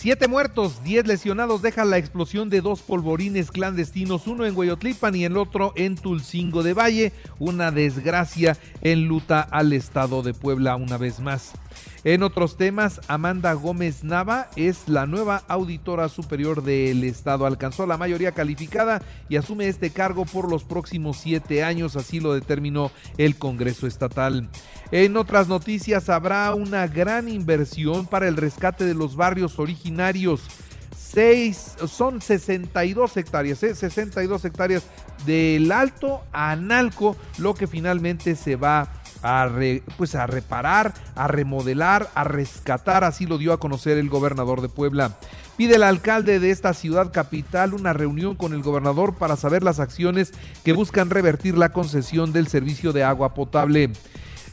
Siete muertos, diez lesionados deja la explosión de dos polvorines clandestinos, uno en Hueyotlipan y el otro en Tulcingo de Valle. Una desgracia en luta al estado de Puebla una vez más. En otros temas, Amanda Gómez Nava es la nueva auditora superior del Estado. Alcanzó la mayoría calificada y asume este cargo por los próximos siete años, así lo determinó el Congreso Estatal. En otras noticias, habrá una gran inversión para el rescate de los barrios originarios. Seis, son 62 hectáreas, 62 ¿eh? hectáreas del Alto a Analco, lo que finalmente se va a, pues a reparar, a remodelar, a rescatar, así lo dio a conocer el gobernador de Puebla. Pide el alcalde de esta ciudad capital una reunión con el gobernador para saber las acciones que buscan revertir la concesión del servicio de agua potable.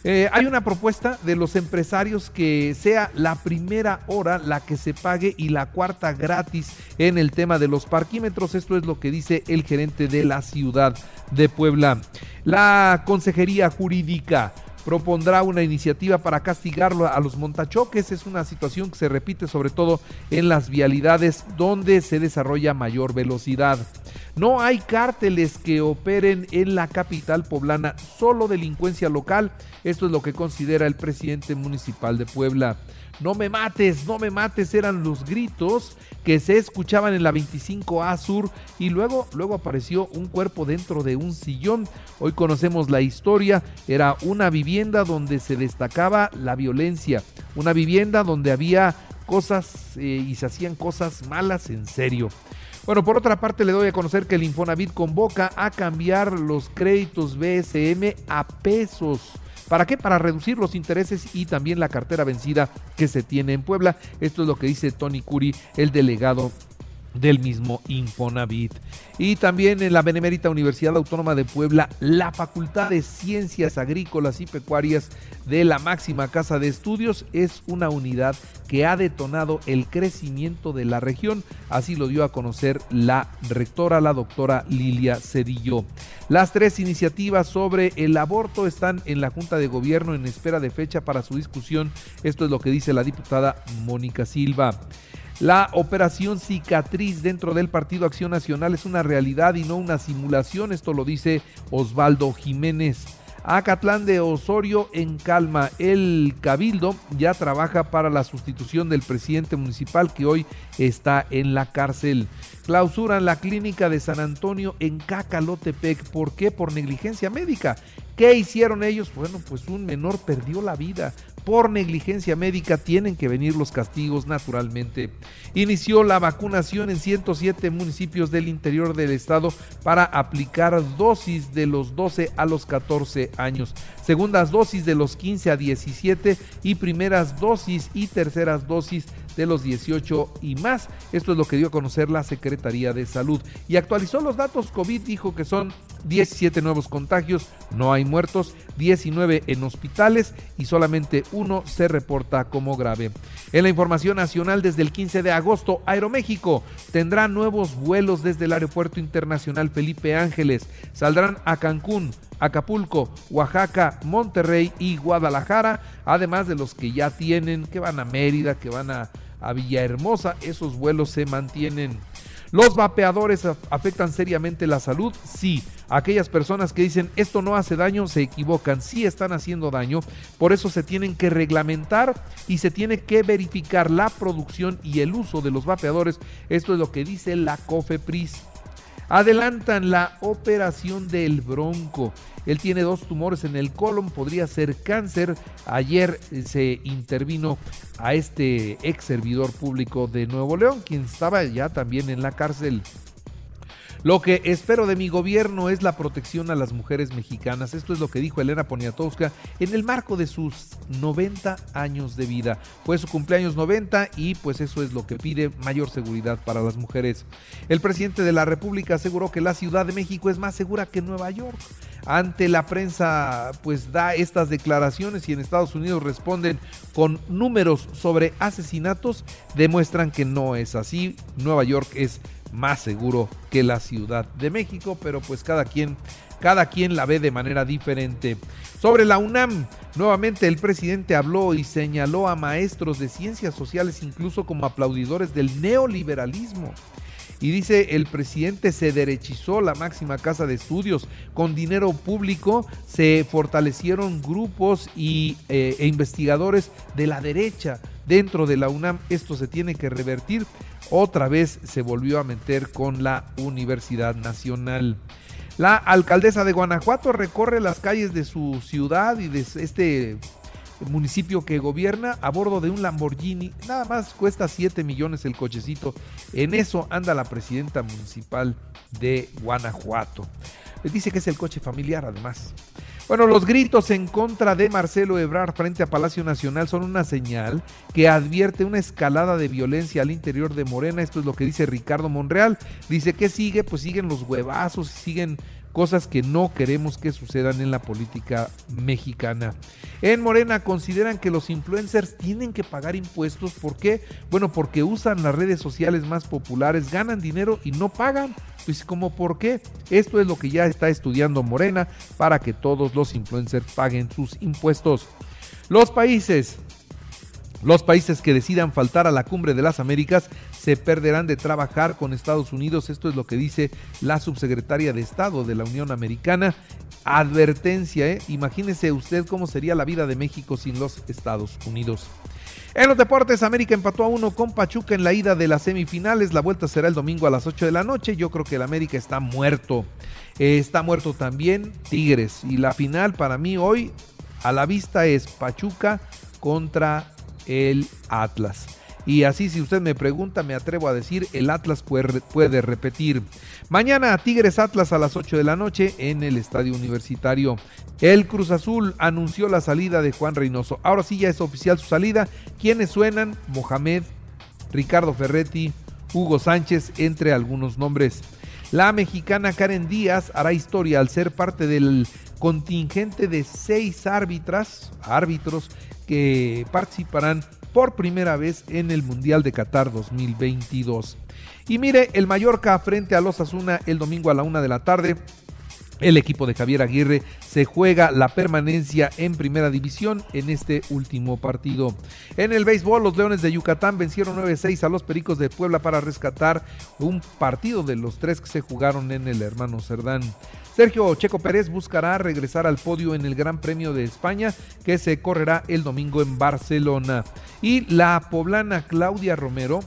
Eh, hay una propuesta de los empresarios que sea la primera hora la que se pague y la cuarta gratis en el tema de los parquímetros. Esto es lo que dice el gerente de la ciudad de Puebla. La Consejería Jurídica propondrá una iniciativa para castigarlo a los montachoques. Es una situación que se repite sobre todo en las vialidades donde se desarrolla mayor velocidad. No hay cárteles que operen en la capital poblana, solo delincuencia local. Esto es lo que considera el presidente municipal de Puebla. No me mates, no me mates, eran los gritos que se escuchaban en la 25A Sur y luego, luego apareció un cuerpo dentro de un sillón. Hoy conocemos la historia, era una vivienda donde se destacaba la violencia, una vivienda donde había cosas eh, y se hacían cosas malas en serio. Bueno, por otra parte le doy a conocer que el Infonavit convoca a cambiar los créditos BSM a pesos. ¿Para qué? Para reducir los intereses y también la cartera vencida que se tiene en Puebla. Esto es lo que dice Tony Curi, el delegado del mismo Infonavit. Y también en la Benemérita Universidad Autónoma de Puebla, la Facultad de Ciencias Agrícolas y Pecuarias de la máxima casa de estudios es una unidad que ha detonado el crecimiento de la región. Así lo dio a conocer la rectora, la doctora Lilia Cedillo. Las tres iniciativas sobre el aborto están en la Junta de Gobierno en espera de fecha para su discusión. Esto es lo que dice la diputada Mónica Silva. La operación cicatriz dentro del Partido Acción Nacional es una realidad y no una simulación, esto lo dice Osvaldo Jiménez. Acatlán de Osorio en calma. El Cabildo ya trabaja para la sustitución del presidente municipal que hoy está en la cárcel. Clausuran la clínica de San Antonio en Cacalotepec. ¿Por qué? Por negligencia médica. ¿Qué hicieron ellos? Bueno, pues un menor perdió la vida por negligencia médica tienen que venir los castigos naturalmente. Inició la vacunación en 107 municipios del interior del estado para aplicar dosis de los 12 a los 14 años, segundas dosis de los 15 a 17 y primeras dosis y terceras dosis de los 18 y más. Esto es lo que dio a conocer la Secretaría de Salud. Y actualizó los datos COVID, dijo que son 17 nuevos contagios, no hay muertos, 19 en hospitales y solamente uno se reporta como grave. En la información nacional, desde el 15 de agosto, Aeroméxico tendrá nuevos vuelos desde el Aeropuerto Internacional Felipe Ángeles. Saldrán a Cancún, Acapulco, Oaxaca, Monterrey y Guadalajara, además de los que ya tienen, que van a Mérida, que van a, a Villahermosa, esos vuelos se mantienen. ¿Los vapeadores afectan seriamente la salud? Sí. Aquellas personas que dicen esto no hace daño se equivocan, sí están haciendo daño, por eso se tienen que reglamentar y se tiene que verificar la producción y el uso de los vapeadores. Esto es lo que dice la COFEPRIS. Adelantan la operación del Bronco. Él tiene dos tumores en el colon, podría ser cáncer. Ayer eh, se intervino a este ex servidor público de Nuevo León, quien estaba ya también en la cárcel. Lo que espero de mi gobierno es la protección a las mujeres mexicanas. Esto es lo que dijo Elena Poniatowska en el marco de sus 90 años de vida. Fue su cumpleaños 90 y pues eso es lo que pide mayor seguridad para las mujeres. El presidente de la República aseguró que la Ciudad de México es más segura que Nueva York. ante la prensa pues da estas declaraciones y en Estados Unidos responden con números sobre asesinatos, demuestran que no es así. Nueva York es más seguro que la Ciudad de México, pero pues cada quien cada quien la ve de manera diferente. Sobre la UNAM, nuevamente el presidente habló y señaló a maestros de ciencias sociales incluso como aplaudidores del neoliberalismo. Y dice, el presidente se derechizó la máxima casa de estudios. Con dinero público se fortalecieron grupos y, eh, e investigadores de la derecha dentro de la UNAM. Esto se tiene que revertir. Otra vez se volvió a meter con la Universidad Nacional. La alcaldesa de Guanajuato recorre las calles de su ciudad y de este municipio que gobierna a bordo de un Lamborghini. Nada más cuesta 7 millones el cochecito. En eso anda la presidenta municipal de Guanajuato. Dice que es el coche familiar además. Bueno, los gritos en contra de Marcelo Ebrard frente a Palacio Nacional son una señal que advierte una escalada de violencia al interior de Morena. Esto es lo que dice Ricardo Monreal. Dice que sigue, pues siguen los huevazos, siguen cosas que no queremos que sucedan en la política mexicana. En Morena consideran que los influencers tienen que pagar impuestos. ¿Por qué? Bueno, porque usan las redes sociales más populares, ganan dinero y no pagan. Pues como por qué? Esto es lo que ya está estudiando Morena para que todos los influencers paguen sus impuestos. Los países los países que decidan faltar a la cumbre de las Américas se perderán de trabajar con Estados Unidos. Esto es lo que dice la subsecretaria de Estado de la Unión Americana. Advertencia, ¿eh? imagínese usted cómo sería la vida de México sin los Estados Unidos. En los deportes, América empató a uno con Pachuca en la ida de las semifinales. La vuelta será el domingo a las 8 de la noche. Yo creo que el América está muerto. Eh, está muerto también Tigres. Y la final para mí hoy a la vista es Pachuca contra el Atlas. Y así, si usted me pregunta, me atrevo a decir, el Atlas puede, repetir. Mañana Tigres Atlas a las 8 de la noche en el Estadio Universitario. El Cruz Azul anunció la salida de Juan Reynoso. Ahora sí ya es oficial su salida. ¿Quiénes suenan? Mohamed, Ricardo Ferretti, Hugo Sánchez, entre algunos nombres. La mexicana Karen Díaz hará historia al ser parte del contingente de seis árbitras, árbitros que participarán por primera vez en el Mundial de Qatar 2022. Y mire, el Mallorca frente a los Asuna el domingo a la una de la tarde. El equipo de Javier Aguirre se juega la permanencia en primera división en este último partido. En el béisbol, los Leones de Yucatán vencieron 9-6 a los Pericos de Puebla para rescatar un partido de los tres que se jugaron en el hermano Cerdán. Sergio Checo Pérez buscará regresar al podio en el Gran Premio de España que se correrá el domingo en Barcelona. Y la poblana Claudia Romero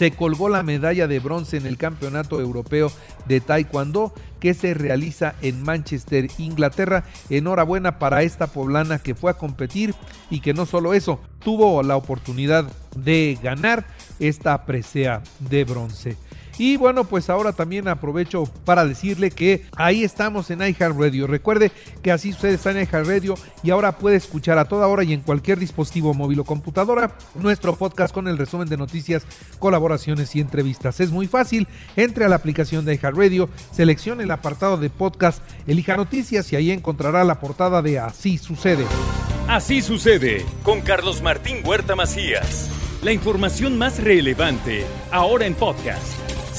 se colgó la medalla de bronce en el Campeonato Europeo de Taekwondo que se realiza en Manchester, Inglaterra. Enhorabuena para esta poblana que fue a competir y que no solo eso, tuvo la oportunidad de ganar esta presea de bronce. Y bueno, pues ahora también aprovecho para decirle que ahí estamos en iHeartRadio. Recuerde que así usted está en iHeartRadio y ahora puede escuchar a toda hora y en cualquier dispositivo móvil o computadora nuestro podcast con el resumen de noticias, colaboraciones y entrevistas. Es muy fácil, entre a la aplicación de iHeartRadio, seleccione el apartado de podcast, elija noticias y ahí encontrará la portada de Así sucede. Así sucede con Carlos Martín Huerta Macías. La información más relevante ahora en podcast.